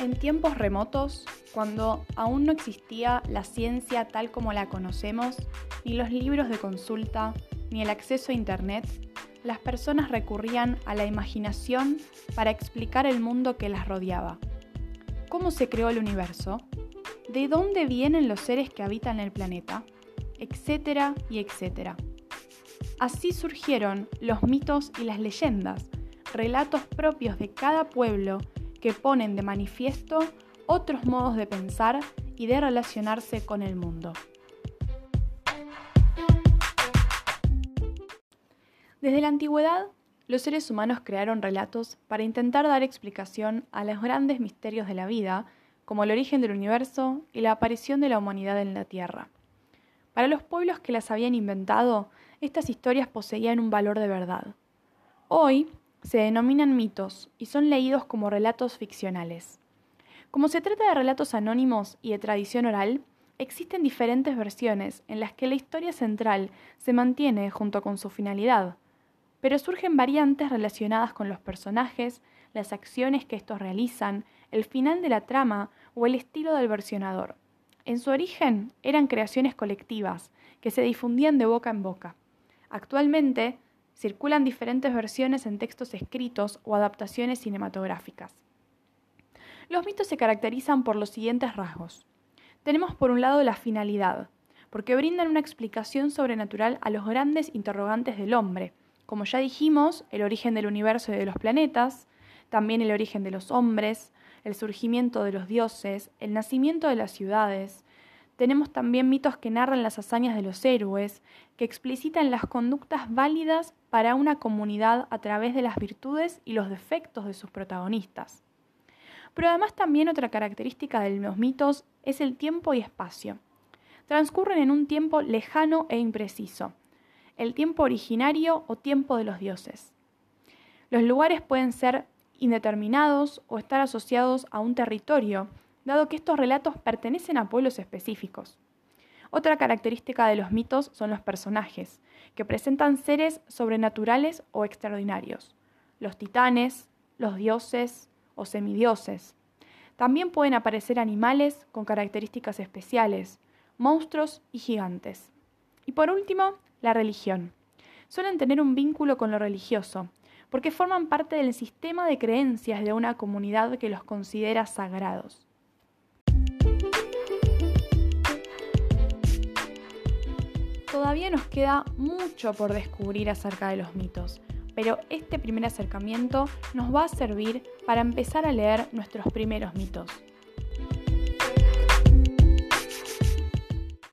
En tiempos remotos, cuando aún no existía la ciencia tal como la conocemos, ni los libros de consulta, ni el acceso a Internet, las personas recurrían a la imaginación para explicar el mundo que las rodeaba. ¿Cómo se creó el universo? ¿De dónde vienen los seres que habitan el planeta? Etcétera y etcétera. Así surgieron los mitos y las leyendas, relatos propios de cada pueblo que ponen de manifiesto otros modos de pensar y de relacionarse con el mundo. Desde la antigüedad, los seres humanos crearon relatos para intentar dar explicación a los grandes misterios de la vida, como el origen del universo y la aparición de la humanidad en la Tierra. Para los pueblos que las habían inventado, estas historias poseían un valor de verdad. Hoy, se denominan mitos y son leídos como relatos ficcionales. Como se trata de relatos anónimos y de tradición oral, existen diferentes versiones en las que la historia central se mantiene junto con su finalidad, pero surgen variantes relacionadas con los personajes, las acciones que estos realizan, el final de la trama o el estilo del versionador. En su origen eran creaciones colectivas que se difundían de boca en boca. Actualmente circulan diferentes versiones en textos escritos o adaptaciones cinematográficas. Los mitos se caracterizan por los siguientes rasgos. Tenemos por un lado la finalidad, porque brindan una explicación sobrenatural a los grandes interrogantes del hombre, como ya dijimos, el origen del universo y de los planetas, también el origen de los hombres, el surgimiento de los dioses, el nacimiento de las ciudades, tenemos también mitos que narran las hazañas de los héroes, que explicitan las conductas válidas para una comunidad a través de las virtudes y los defectos de sus protagonistas. Pero además también otra característica de los mitos es el tiempo y espacio. Transcurren en un tiempo lejano e impreciso, el tiempo originario o tiempo de los dioses. Los lugares pueden ser indeterminados o estar asociados a un territorio, dado que estos relatos pertenecen a pueblos específicos. Otra característica de los mitos son los personajes, que presentan seres sobrenaturales o extraordinarios, los titanes, los dioses o semidioses. También pueden aparecer animales con características especiales, monstruos y gigantes. Y por último, la religión. Suelen tener un vínculo con lo religioso, porque forman parte del sistema de creencias de una comunidad que los considera sagrados. Todavía nos queda mucho por descubrir acerca de los mitos, pero este primer acercamiento nos va a servir para empezar a leer nuestros primeros mitos.